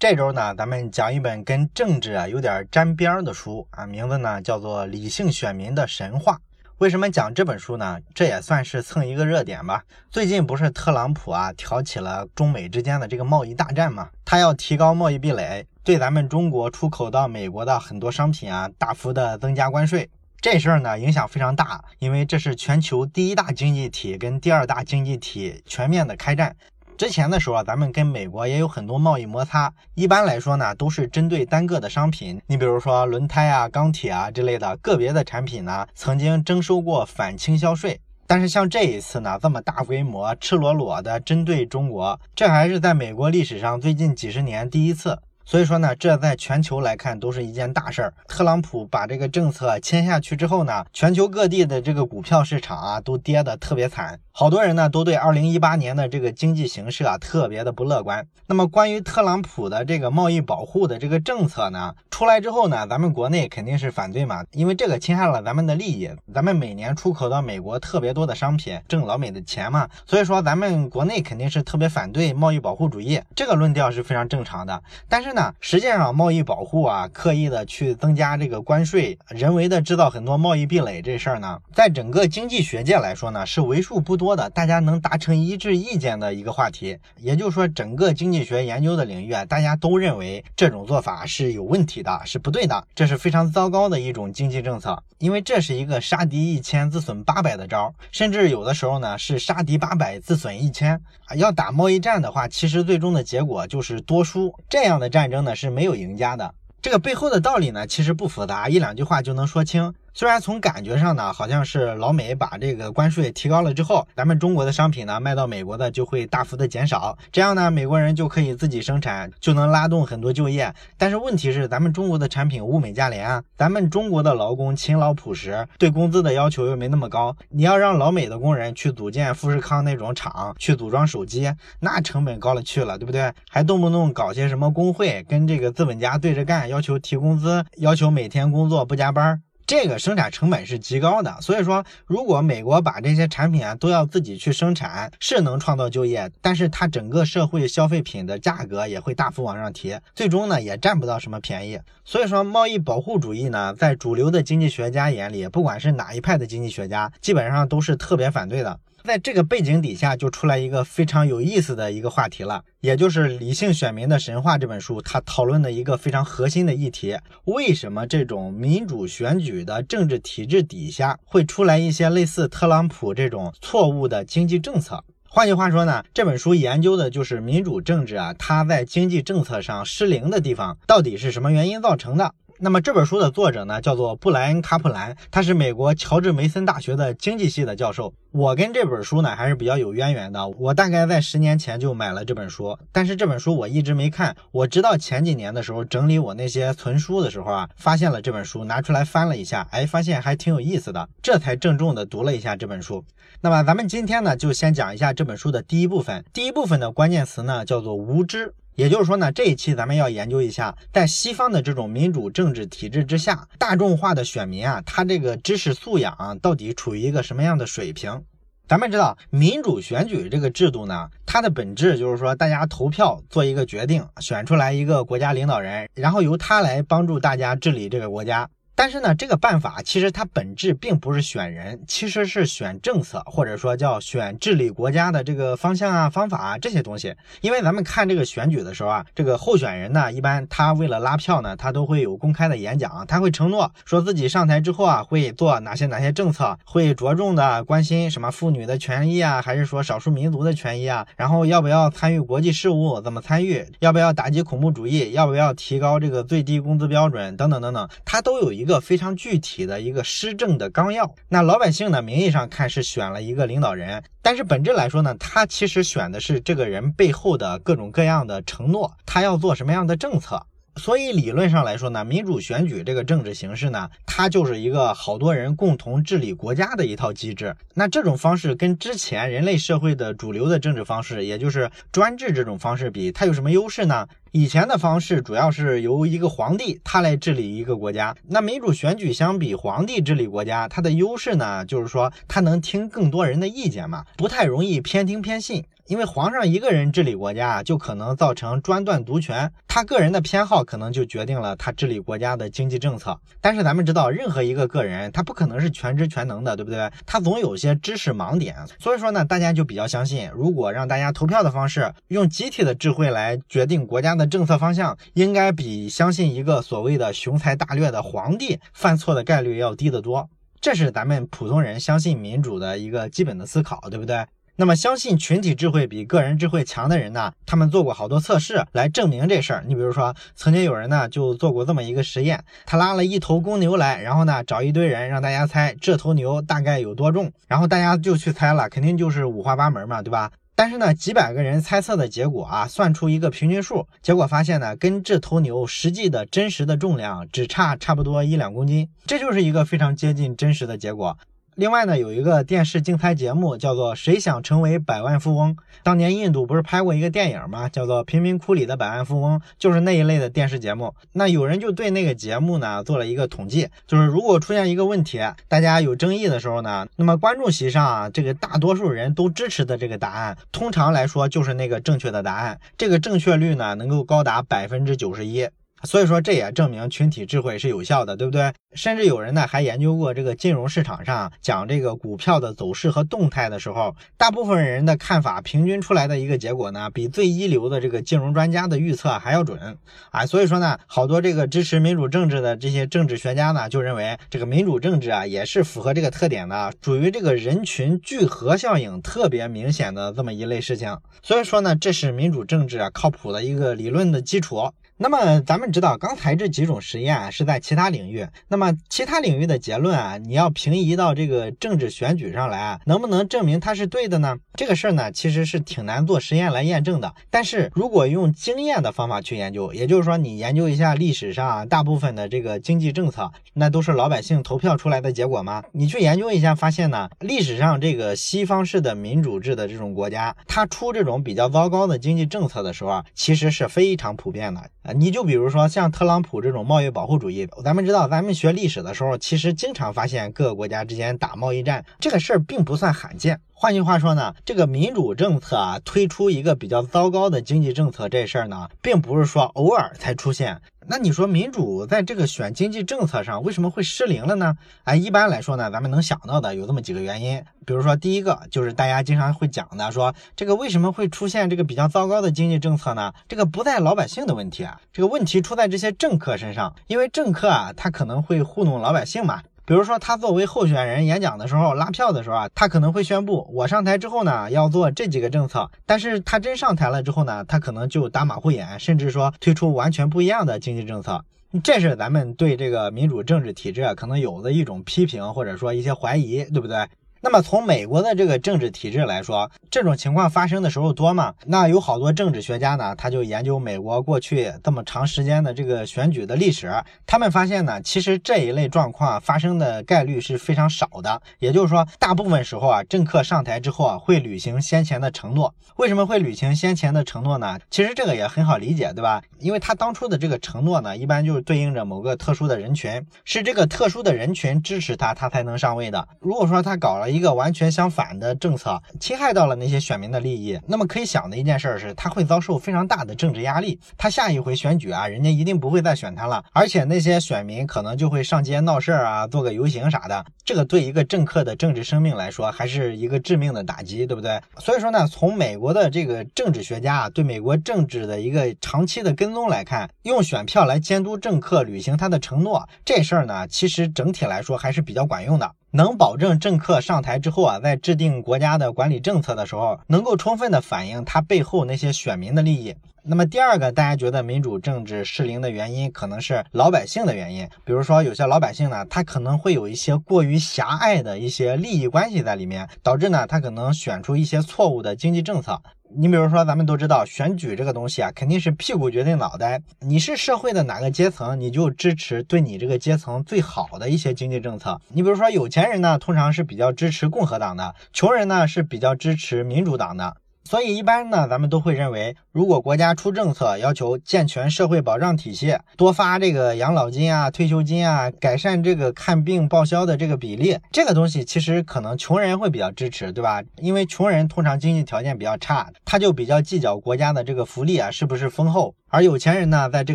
这周呢，咱们讲一本跟政治啊有点沾边的书啊，名字呢叫做《理性选民的神话》。为什么讲这本书呢？这也算是蹭一个热点吧。最近不是特朗普啊挑起了中美之间的这个贸易大战嘛？他要提高贸易壁垒，对咱们中国出口到美国的很多商品啊大幅的增加关税。这事儿呢影响非常大，因为这是全球第一大经济体跟第二大经济体全面的开战。之前的时候啊，咱们跟美国也有很多贸易摩擦。一般来说呢，都是针对单个的商品。你比如说轮胎啊、钢铁啊之类的个别的产品呢，曾经征收过反倾销税。但是像这一次呢，这么大规模、赤裸裸的针对中国，这还是在美国历史上最近几十年第一次。所以说呢，这在全球来看都是一件大事儿。特朗普把这个政策签下去之后呢，全球各地的这个股票市场啊，都跌得特别惨。好多人呢都对二零一八年的这个经济形势啊特别的不乐观。那么关于特朗普的这个贸易保护的这个政策呢出来之后呢，咱们国内肯定是反对嘛，因为这个侵害了咱们的利益。咱们每年出口到美国特别多的商品，挣老美的钱嘛，所以说咱们国内肯定是特别反对贸易保护主义。这个论调是非常正常的。但是呢，实际上贸易保护啊，刻意的去增加这个关税，人为的制造很多贸易壁垒这事儿呢，在整个经济学界来说呢，是为数不多。的大家能达成一致意见的一个话题，也就是说，整个经济学研究的领域啊，大家都认为这种做法是有问题的，是不对的，这是非常糟糕的一种经济政策，因为这是一个杀敌一千自损八百的招，甚至有的时候呢是杀敌八百自损一千啊。要打贸易战的话，其实最终的结果就是多输，这样的战争呢是没有赢家的。这个背后的道理呢，其实不复杂，一两句话就能说清。虽然从感觉上呢，好像是老美把这个关税提高了之后，咱们中国的商品呢卖到美国的就会大幅的减少，这样呢美国人就可以自己生产，就能拉动很多就业。但是问题是，咱们中国的产品物美价廉啊，咱们中国的劳工勤劳朴实，对工资的要求又没那么高。你要让老美的工人去组建富士康那种厂，去组装手机，那成本高了去了，对不对？还动不动搞些什么工会，跟这个资本家对着干，要求提工资，要求每天工作不加班。这个生产成本是极高的，所以说，如果美国把这些产品啊都要自己去生产，是能创造就业，但是它整个社会消费品的价格也会大幅往上提，最终呢也占不到什么便宜。所以说，贸易保护主义呢，在主流的经济学家眼里，不管是哪一派的经济学家，基本上都是特别反对的。在这个背景底下，就出来一个非常有意思的一个话题了，也就是《理性选民的神话》这本书，它讨论的一个非常核心的议题：为什么这种民主选举的政治体制底下会出来一些类似特朗普这种错误的经济政策？换句话说呢，这本书研究的就是民主政治啊，它在经济政策上失灵的地方到底是什么原因造成的？那么这本书的作者呢，叫做布莱恩·卡普兰，他是美国乔治梅森大学的经济系的教授。我跟这本书呢还是比较有渊源的，我大概在十年前就买了这本书，但是这本书我一直没看。我直到前几年的时候整理我那些存书的时候啊，发现了这本书，拿出来翻了一下，哎，发现还挺有意思的，这才郑重的读了一下这本书。那么咱们今天呢，就先讲一下这本书的第一部分。第一部分的关键词呢，叫做无知。也就是说呢，这一期咱们要研究一下，在西方的这种民主政治体制之下，大众化的选民啊，他这个知识素养到底处于一个什么样的水平？咱们知道，民主选举这个制度呢，它的本质就是说，大家投票做一个决定，选出来一个国家领导人，然后由他来帮助大家治理这个国家。但是呢，这个办法其实它本质并不是选人，其实是选政策，或者说叫选治理国家的这个方向啊、方法啊这些东西。因为咱们看这个选举的时候啊，这个候选人呢，一般他为了拉票呢，他都会有公开的演讲，他会承诺说自己上台之后啊，会做哪些哪些政策，会着重的关心什么妇女的权益啊，还是说少数民族的权益啊，然后要不要参与国际事务，怎么参与，要不要打击恐怖主义，要不要提高这个最低工资标准等等等等，他都有一个。个非常具体的一个施政的纲要，那老百姓呢，名义上看是选了一个领导人，但是本质来说呢，他其实选的是这个人背后的各种各样的承诺，他要做什么样的政策。所以理论上来说呢，民主选举这个政治形式呢，它就是一个好多人共同治理国家的一套机制。那这种方式跟之前人类社会的主流的政治方式，也就是专制这种方式比，它有什么优势呢？以前的方式主要是由一个皇帝他来治理一个国家，那民主选举相比皇帝治理国家，它的优势呢，就是说他能听更多人的意见嘛，不太容易偏听偏信。因为皇上一个人治理国家，就可能造成专断独权，他个人的偏好可能就决定了他治理国家的经济政策。但是咱们知道，任何一个个人，他不可能是全知全能的，对不对？他总有些知识盲点。所以说呢，大家就比较相信，如果让大家投票的方式，用集体的智慧来决定国家的政策方向，应该比相信一个所谓的雄才大略的皇帝犯错的概率要低得多。这是咱们普通人相信民主的一个基本的思考，对不对？那么，相信群体智慧比个人智慧强的人呢？他们做过好多测试来证明这事儿。你比如说，曾经有人呢就做过这么一个实验，他拉了一头公牛来，然后呢找一堆人让大家猜这头牛大概有多重，然后大家就去猜了，肯定就是五花八门嘛，对吧？但是呢，几百个人猜测的结果啊，算出一个平均数，结果发现呢，跟这头牛实际的真实的重量只差差不多一两公斤，这就是一个非常接近真实的结果。另外呢，有一个电视竞猜节目叫做《谁想成为百万富翁》。当年印度不是拍过一个电影吗？叫做《贫民窟里的百万富翁》，就是那一类的电视节目。那有人就对那个节目呢做了一个统计，就是如果出现一个问题，大家有争议的时候呢，那么观众席上啊，这个大多数人都支持的这个答案，通常来说就是那个正确的答案。这个正确率呢，能够高达百分之九十一。所以说，这也证明群体智慧是有效的，对不对？甚至有人呢还研究过这个金融市场上讲这个股票的走势和动态的时候，大部分人的看法平均出来的一个结果呢，比最一流的这个金融专家的预测还要准啊！所以说呢，好多这个支持民主政治的这些政治学家呢，就认为这个民主政治啊，也是符合这个特点的，属于这个人群聚合效应特别明显的这么一类事情。所以说呢，这是民主政治啊靠谱的一个理论的基础。那么咱们知道，刚才这几种实验啊是在其他领域。那么其他领域的结论啊，你要平移到这个政治选举上来啊，能不能证明它是对的呢？这个事儿呢，其实是挺难做实验来验证的。但是如果用经验的方法去研究，也就是说你研究一下历史上大部分的这个经济政策，那都是老百姓投票出来的结果吗？你去研究一下，发现呢，历史上这个西方式的民主制的这种国家，它出这种比较糟糕的经济政策的时候啊，其实是非常普遍的。你就比如说像特朗普这种贸易保护主义，咱们知道，咱们学历史的时候，其实经常发现各个国家之间打贸易战，这个事儿并不算罕见。换句话说呢，这个民主政策啊，推出一个比较糟糕的经济政策这事儿呢，并不是说偶尔才出现。那你说民主在这个选经济政策上为什么会失灵了呢？哎，一般来说呢，咱们能想到的有这么几个原因。比如说，第一个就是大家经常会讲的，说这个为什么会出现这个比较糟糕的经济政策呢？这个不在老百姓的问题啊，这个问题出在这些政客身上，因为政客啊，他可能会糊弄老百姓嘛。比如说，他作为候选人演讲的时候拉票的时候啊，他可能会宣布我上台之后呢要做这几个政策，但是他真上台了之后呢，他可能就打马虎眼，甚至说推出完全不一样的经济政策。这是咱们对这个民主政治体制可能有的一种批评，或者说一些怀疑，对不对？那么从美国的这个政治体制来说，这种情况发生的时候多吗？那有好多政治学家呢，他就研究美国过去这么长时间的这个选举的历史，他们发现呢，其实这一类状况发生的概率是非常少的。也就是说，大部分时候啊，政客上台之后啊，会履行先前的承诺。为什么会履行先前的承诺呢？其实这个也很好理解，对吧？因为他当初的这个承诺呢，一般就是对应着某个特殊的人群，是这个特殊的人群支持他，他才能上位的。如果说他搞了。一个完全相反的政策，侵害到了那些选民的利益，那么可以想的一件事是，他会遭受非常大的政治压力。他下一回选举啊，人家一定不会再选他了，而且那些选民可能就会上街闹事儿啊，做个游行啥的。这个对一个政客的政治生命来说，还是一个致命的打击，对不对？所以说呢，从美国的这个政治学家啊，对美国政治的一个长期的跟踪来看，用选票来监督政客履行他的承诺，这事儿呢，其实整体来说还是比较管用的。能保证政客上台之后啊，在制定国家的管理政策的时候，能够充分的反映他背后那些选民的利益。那么第二个，大家觉得民主政治失灵的原因，可能是老百姓的原因。比如说，有些老百姓呢，他可能会有一些过于狭隘的一些利益关系在里面，导致呢，他可能选出一些错误的经济政策。你比如说，咱们都知道选举这个东西啊，肯定是屁股决定脑袋。你是社会的哪个阶层，你就支持对你这个阶层最好的一些经济政策。你比如说，有钱人呢，通常是比较支持共和党的；穷人呢，是比较支持民主党的。所以一般呢，咱们都会认为，如果国家出政策要求健全社会保障体系，多发这个养老金啊、退休金啊，改善这个看病报销的这个比例，这个东西其实可能穷人会比较支持，对吧？因为穷人通常经济条件比较差，他就比较计较国家的这个福利啊是不是丰厚。而有钱人呢，在这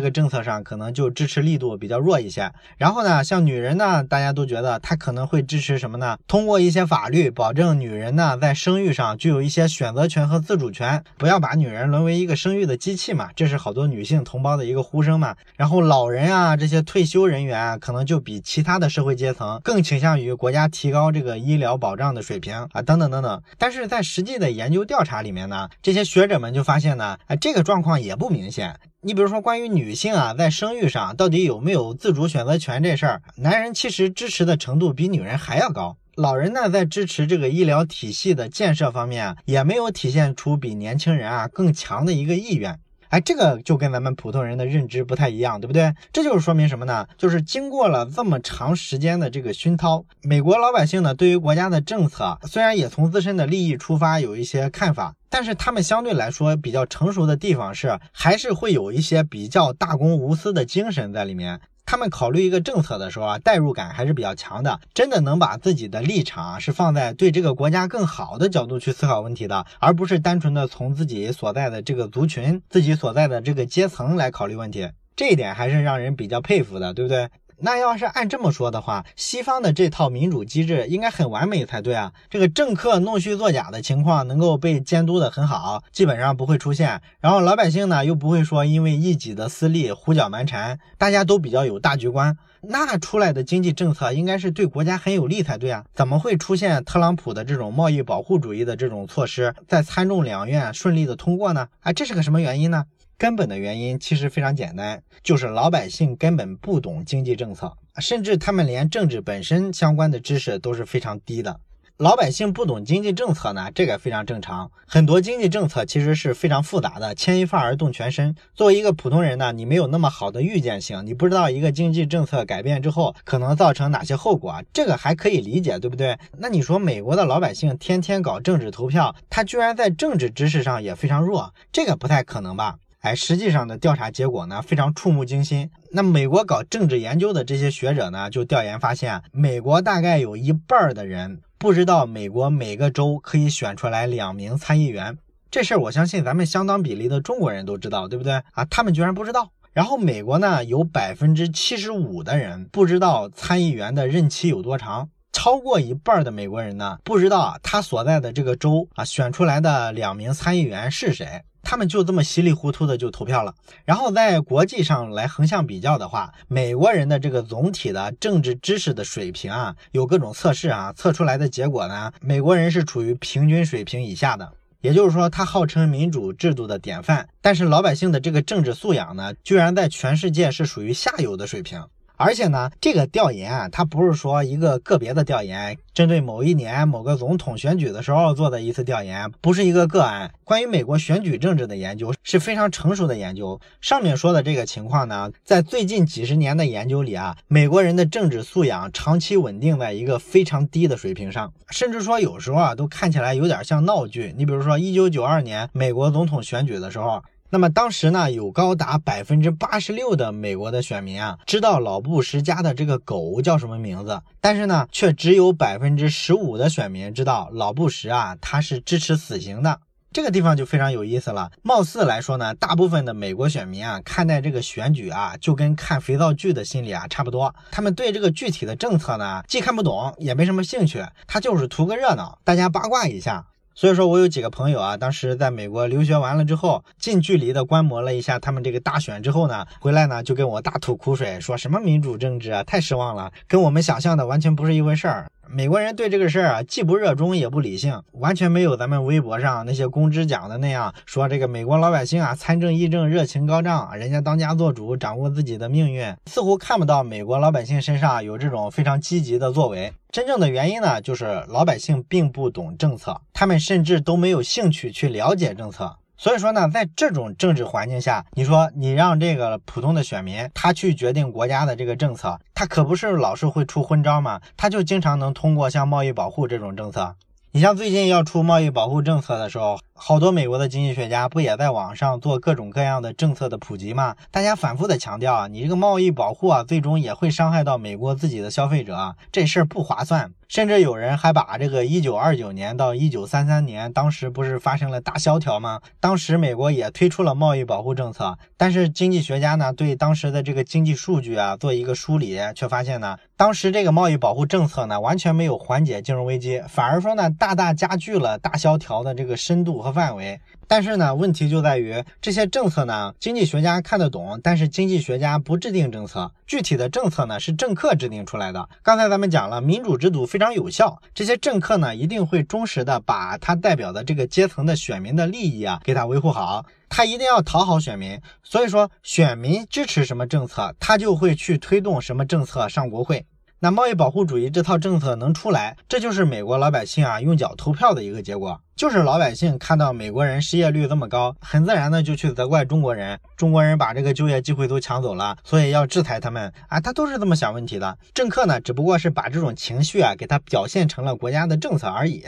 个政策上可能就支持力度比较弱一些。然后呢，像女人呢，大家都觉得她可能会支持什么呢？通过一些法律保证女人呢在生育上具有一些选择权和自主权，不要把女人沦为一个生育的机器嘛。这是好多女性同胞的一个呼声嘛。然后老人啊，这些退休人员可能就比其他的社会阶层更倾向于国家提高这个医疗保障的水平啊，等等等等。但是在实际的研究调查里面呢，这些学者们就发现呢，哎，这个状况也不明显。你比如说，关于女性啊，在生育上到底有没有自主选择权这事儿，男人其实支持的程度比女人还要高。老人呢，在支持这个医疗体系的建设方面，也没有体现出比年轻人啊更强的一个意愿。哎，这个就跟咱们普通人的认知不太一样，对不对？这就是说明什么呢？就是经过了这么长时间的这个熏陶，美国老百姓呢，对于国家的政策，虽然也从自身的利益出发有一些看法，但是他们相对来说比较成熟的地方是，还是会有一些比较大公无私的精神在里面。他们考虑一个政策的时候啊，代入感还是比较强的，真的能把自己的立场是放在对这个国家更好的角度去思考问题的，而不是单纯的从自己所在的这个族群、自己所在的这个阶层来考虑问题。这一点还是让人比较佩服的，对不对？那要是按这么说的话，西方的这套民主机制应该很完美才对啊！这个政客弄虚作假的情况能够被监督的很好，基本上不会出现。然后老百姓呢又不会说因为一己的私利胡搅蛮缠，大家都比较有大局观，那出来的经济政策应该是对国家很有利才对啊！怎么会出现特朗普的这种贸易保护主义的这种措施在参众两院顺利的通过呢？啊，这是个什么原因呢？根本的原因其实非常简单，就是老百姓根本不懂经济政策，甚至他们连政治本身相关的知识都是非常低的。老百姓不懂经济政策呢，这个非常正常。很多经济政策其实是非常复杂的，牵一发而动全身。作为一个普通人呢，你没有那么好的预见性，你不知道一个经济政策改变之后可能造成哪些后果，这个还可以理解，对不对？那你说美国的老百姓天天搞政治投票，他居然在政治知识上也非常弱，这个不太可能吧？哎，实际上的调查结果呢，非常触目惊心。那美国搞政治研究的这些学者呢，就调研发现，美国大概有一半的人不知道美国每个州可以选出来两名参议员。这事儿我相信咱们相当比例的中国人都知道，对不对啊？他们居然不知道。然后美国呢，有百分之七十五的人不知道参议员的任期有多长，超过一半的美国人呢，不知道他所在的这个州啊选出来的两名参议员是谁。他们就这么稀里糊涂的就投票了，然后在国际上来横向比较的话，美国人的这个总体的政治知识的水平啊，有各种测试啊，测出来的结果呢，美国人是处于平均水平以下的。也就是说，他号称民主制度的典范，但是老百姓的这个政治素养呢，居然在全世界是属于下游的水平。而且呢，这个调研啊，它不是说一个个别的调研，针对某一年某个总统选举的时候做的一次调研，不是一个个案。关于美国选举政治的研究是非常成熟的研究。上面说的这个情况呢，在最近几十年的研究里啊，美国人的政治素养长期稳定在一个非常低的水平上，甚至说有时候啊，都看起来有点像闹剧。你比如说，一九九二年美国总统选举的时候。那么当时呢，有高达百分之八十六的美国的选民啊，知道老布什家的这个狗叫什么名字，但是呢，却只有百分之十五的选民知道老布什啊，他是支持死刑的。这个地方就非常有意思了。貌似来说呢，大部分的美国选民啊，看待这个选举啊，就跟看肥皂剧的心理啊差不多。他们对这个具体的政策呢，既看不懂，也没什么兴趣，他就是图个热闹，大家八卦一下。所以说我有几个朋友啊，当时在美国留学完了之后，近距离的观摩了一下他们这个大选之后呢，回来呢就跟我大吐苦水，说什么民主政治啊，太失望了，跟我们想象的完全不是一回事儿。美国人对这个事儿啊，既不热衷也不理性，完全没有咱们微博上那些公知讲的那样说这个美国老百姓啊参政议政热情高涨，人家当家做主，掌握自己的命运，似乎看不到美国老百姓身上有这种非常积极的作为。真正的原因呢，就是老百姓并不懂政策，他们甚至都没有兴趣去了解政策。所以说呢，在这种政治环境下，你说你让这个普通的选民他去决定国家的这个政策，他可不是老是会出昏招嘛？他就经常能通过像贸易保护这种政策。你像最近要出贸易保护政策的时候，好多美国的经济学家不也在网上做各种各样的政策的普及吗？大家反复的强调啊，你这个贸易保护啊，最终也会伤害到美国自己的消费者啊，这事儿不划算。甚至有人还把这个一九二九年到一九三三年，当时不是发生了大萧条吗？当时美国也推出了贸易保护政策，但是经济学家呢对当时的这个经济数据啊做一个梳理，却发现呢，当时这个贸易保护政策呢完全没有缓解金融危机，反而说呢大大加剧了大萧条的这个深度和范围。但是呢，问题就在于这些政策呢，经济学家看得懂，但是经济学家不制定政策，具体的政策呢是政客制定出来的。刚才咱们讲了，民主制度非常有效，这些政客呢一定会忠实的把他代表的这个阶层的选民的利益啊给他维护好，他一定要讨好选民。所以说，选民支持什么政策，他就会去推动什么政策上国会。那贸易保护主义这套政策能出来，这就是美国老百姓啊用脚投票的一个结果。就是老百姓看到美国人失业率这么高，很自然的就去责怪中国人，中国人把这个就业机会都抢走了，所以要制裁他们啊，他都是这么想问题的。政客呢，只不过是把这种情绪啊给他表现成了国家的政策而已。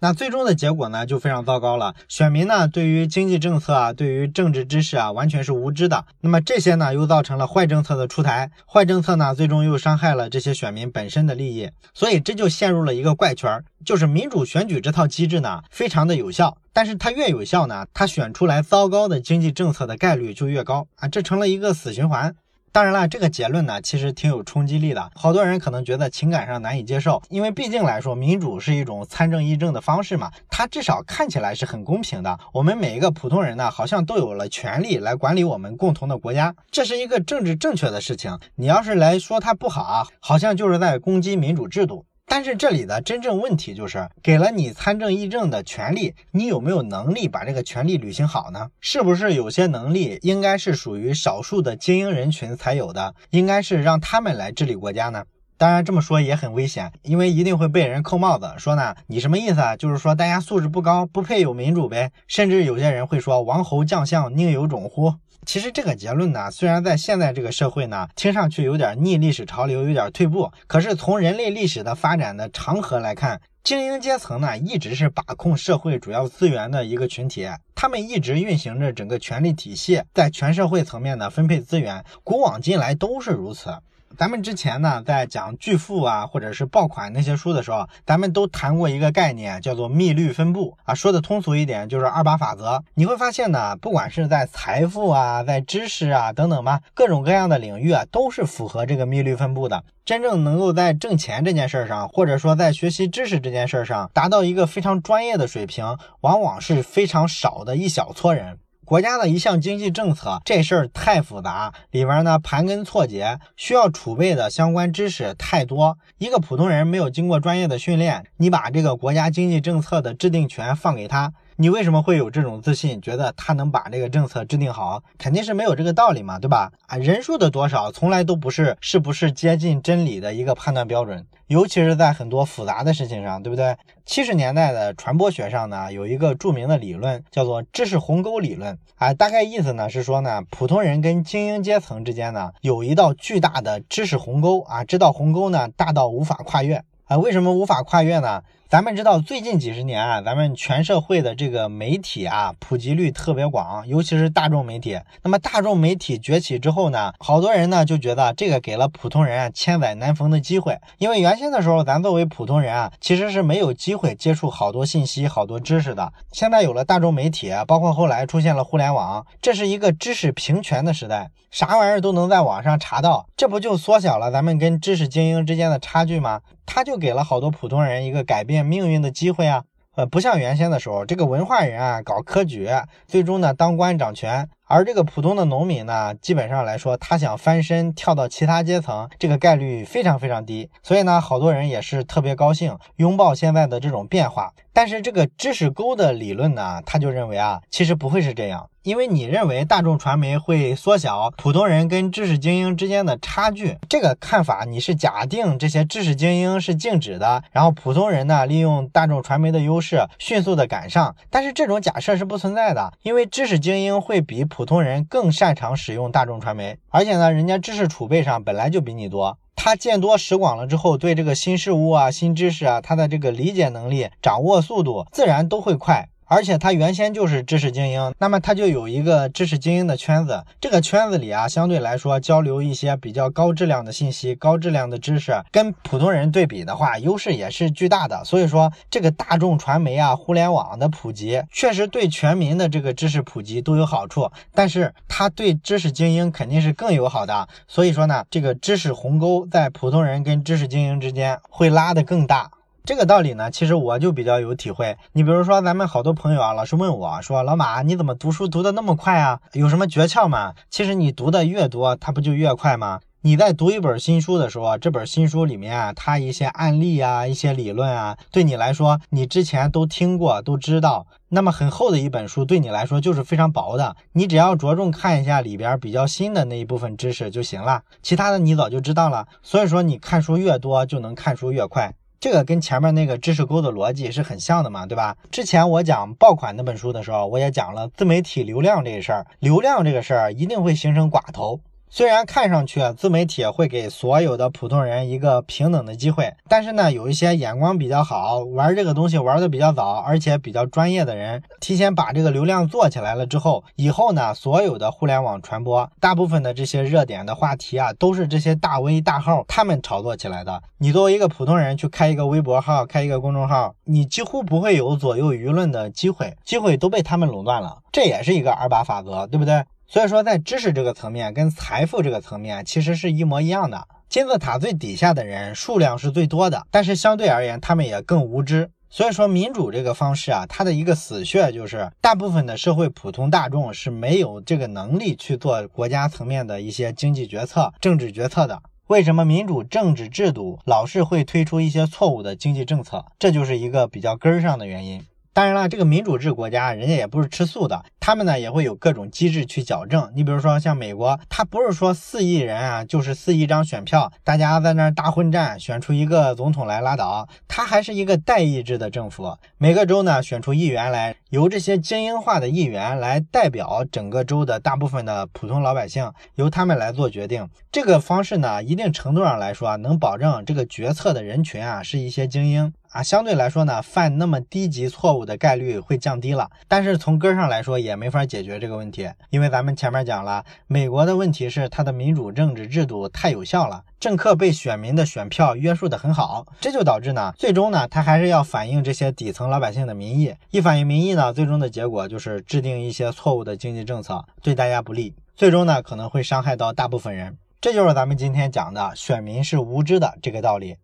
那最终的结果呢，就非常糟糕了。选民呢，对于经济政策啊，对于政治知识啊，完全是无知的。那么这些呢，又造成了坏政策的出台，坏政策呢，最终又伤害了这些选民本身的利益。所以这就陷入了一个怪圈，就是民主选举这套机制呢，非常的有效，但是它越有效呢，它选出来糟糕的经济政策的概率就越高啊，这成了一个死循环。当然了，这个结论呢，其实挺有冲击力的。好多人可能觉得情感上难以接受，因为毕竟来说，民主是一种参政议政的方式嘛，它至少看起来是很公平的。我们每一个普通人呢，好像都有了权利来管理我们共同的国家，这是一个政治正确的事情。你要是来说它不好啊，好像就是在攻击民主制度。但是这里的真正问题就是，给了你参政议政的权利，你有没有能力把这个权利履行好呢？是不是有些能力应该是属于少数的精英人群才有的，应该是让他们来治理国家呢？当然这么说也很危险，因为一定会被人扣帽子，说呢你什么意思啊？就是说大家素质不高，不配有民主呗？甚至有些人会说王侯将相宁有种乎？其实这个结论呢，虽然在现在这个社会呢，听上去有点逆历史潮流，有点退步。可是从人类历史的发展的长河来看，精英阶层呢，一直是把控社会主要资源的一个群体，他们一直运行着整个权力体系，在全社会层面呢分配资源，古往今来都是如此。咱们之前呢，在讲巨富啊，或者是爆款那些书的时候，咱们都谈过一个概念，叫做密律分布啊。说的通俗一点，就是二八法则。你会发现呢，不管是在财富啊，在知识啊等等吧，各种各样的领域啊，都是符合这个密律分布的。真正能够在挣钱这件事上，或者说在学习知识这件事上，达到一个非常专业的水平，往往是非常少的一小撮人。国家的一项经济政策，这事儿太复杂，里边呢盘根错节，需要储备的相关知识太多。一个普通人没有经过专业的训练，你把这个国家经济政策的制定权放给他。你为什么会有这种自信，觉得他能把这个政策制定好？肯定是没有这个道理嘛，对吧？啊，人数的多少从来都不是是不是接近真理的一个判断标准，尤其是在很多复杂的事情上，对不对？七十年代的传播学上呢，有一个著名的理论叫做知识鸿沟理论，啊，大概意思呢是说呢，普通人跟精英阶层之间呢有一道巨大的知识鸿沟啊，这道鸿沟呢大到无法跨越啊，为什么无法跨越呢？咱们知道，最近几十年啊，咱们全社会的这个媒体啊，普及率特别广，尤其是大众媒体。那么大众媒体崛起之后呢，好多人呢就觉得这个给了普通人啊千载难逢的机会。因为原先的时候，咱作为普通人啊，其实是没有机会接触好多信息、好多知识的。现在有了大众媒体，包括后来出现了互联网，这是一个知识平权的时代，啥玩意儿都能在网上查到，这不就缩小了咱们跟知识精英之间的差距吗？他就给了好多普通人一个改变命运的机会啊，呃，不像原先的时候，这个文化人啊搞科举，最终呢当官掌权，而这个普通的农民呢，基本上来说，他想翻身跳到其他阶层，这个概率非常非常低，所以呢，好多人也是特别高兴，拥抱现在的这种变化。但是这个知识沟的理论呢，他就认为啊，其实不会是这样。因为你认为大众传媒会缩小普通人跟知识精英之间的差距，这个看法你是假定这些知识精英是静止的，然后普通人呢利用大众传媒的优势迅速的赶上。但是这种假设是不存在的，因为知识精英会比普普通人更擅长使用大众传媒，而且呢，人家知识储备上本来就比你多，他见多识广了之后，对这个新事物啊、新知识啊，他的这个理解能力、掌握速度自然都会快。而且他原先就是知识精英，那么他就有一个知识精英的圈子。这个圈子里啊，相对来说交流一些比较高质量的信息、高质量的知识，跟普通人对比的话，优势也是巨大的。所以说，这个大众传媒啊、互联网的普及，确实对全民的这个知识普及都有好处。但是，它对知识精英肯定是更友好的。所以说呢，这个知识鸿沟在普通人跟知识精英之间会拉得更大。这个道理呢，其实我就比较有体会。你比如说，咱们好多朋友啊，老是问我说：“老马，你怎么读书读得那么快啊？有什么诀窍吗？”其实你读的越多，它不就越快吗？你在读一本新书的时候，这本新书里面啊，它一些案例啊，一些理论啊，对你来说，你之前都听过，都知道。那么很厚的一本书，对你来说就是非常薄的。你只要着重看一下里边比较新的那一部分知识就行了，其他的你早就知道了。所以说，你看书越多，就能看书越快。这个跟前面那个知识沟的逻辑是很像的嘛，对吧？之前我讲爆款那本书的时候，我也讲了自媒体流量这个事儿，流量这个事儿一定会形成寡头。虽然看上去自媒体会给所有的普通人一个平等的机会，但是呢，有一些眼光比较好，玩这个东西玩的比较早，而且比较专业的人，提前把这个流量做起来了之后，以后呢，所有的互联网传播，大部分的这些热点的话题啊，都是这些大 V 大号他们炒作起来的。你作为一个普通人去开一个微博号，开一个公众号，你几乎不会有左右舆论的机会，机会都被他们垄断了。这也是一个二八法则，对不对？所以说，在知识这个层面跟财富这个层面其实是一模一样的。金字塔最底下的人数量是最多的，但是相对而言，他们也更无知。所以说，民主这个方式啊，它的一个死穴就是，大部分的社会普通大众是没有这个能力去做国家层面的一些经济决策、政治决策的。为什么民主政治制度老是会推出一些错误的经济政策？这就是一个比较根儿上的原因。当然了，这个民主制国家，人家也不是吃素的，他们呢也会有各种机制去矫正。你比如说像美国，它不是说四亿人啊，就是四亿张选票，大家在那儿大混战，选出一个总统来拉倒，它还是一个代议制的政府。每个州呢选出议员来，由这些精英化的议员来代表整个州的大部分的普通老百姓，由他们来做决定。这个方式呢，一定程度上来说，能保证这个决策的人群啊是一些精英。啊，相对来说呢，犯那么低级错误的概率会降低了。但是从根上来说，也没法解决这个问题，因为咱们前面讲了，美国的问题是它的民主政治制度太有效了，政客被选民的选票约束的很好，这就导致呢，最终呢，他还是要反映这些底层老百姓的民意。一反映民意呢，最终的结果就是制定一些错误的经济政策，对大家不利，最终呢，可能会伤害到大部分人。这就是咱们今天讲的选民是无知的这个道理。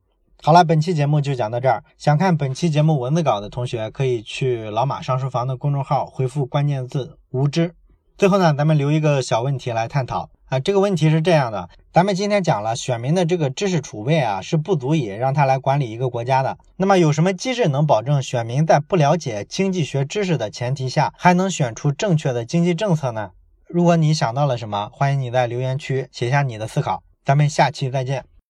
好了，本期节目就讲到这儿。想看本期节目文字稿的同学，可以去老马上书房的公众号回复关键字“无知”。最后呢，咱们留一个小问题来探讨啊。这个问题是这样的：咱们今天讲了，选民的这个知识储备啊，是不足以让他来管理一个国家的。那么有什么机制能保证选民在不了解经济学知识的前提下，还能选出正确的经济政策呢？如果你想到了什么，欢迎你在留言区写下你的思考。咱们下期再见。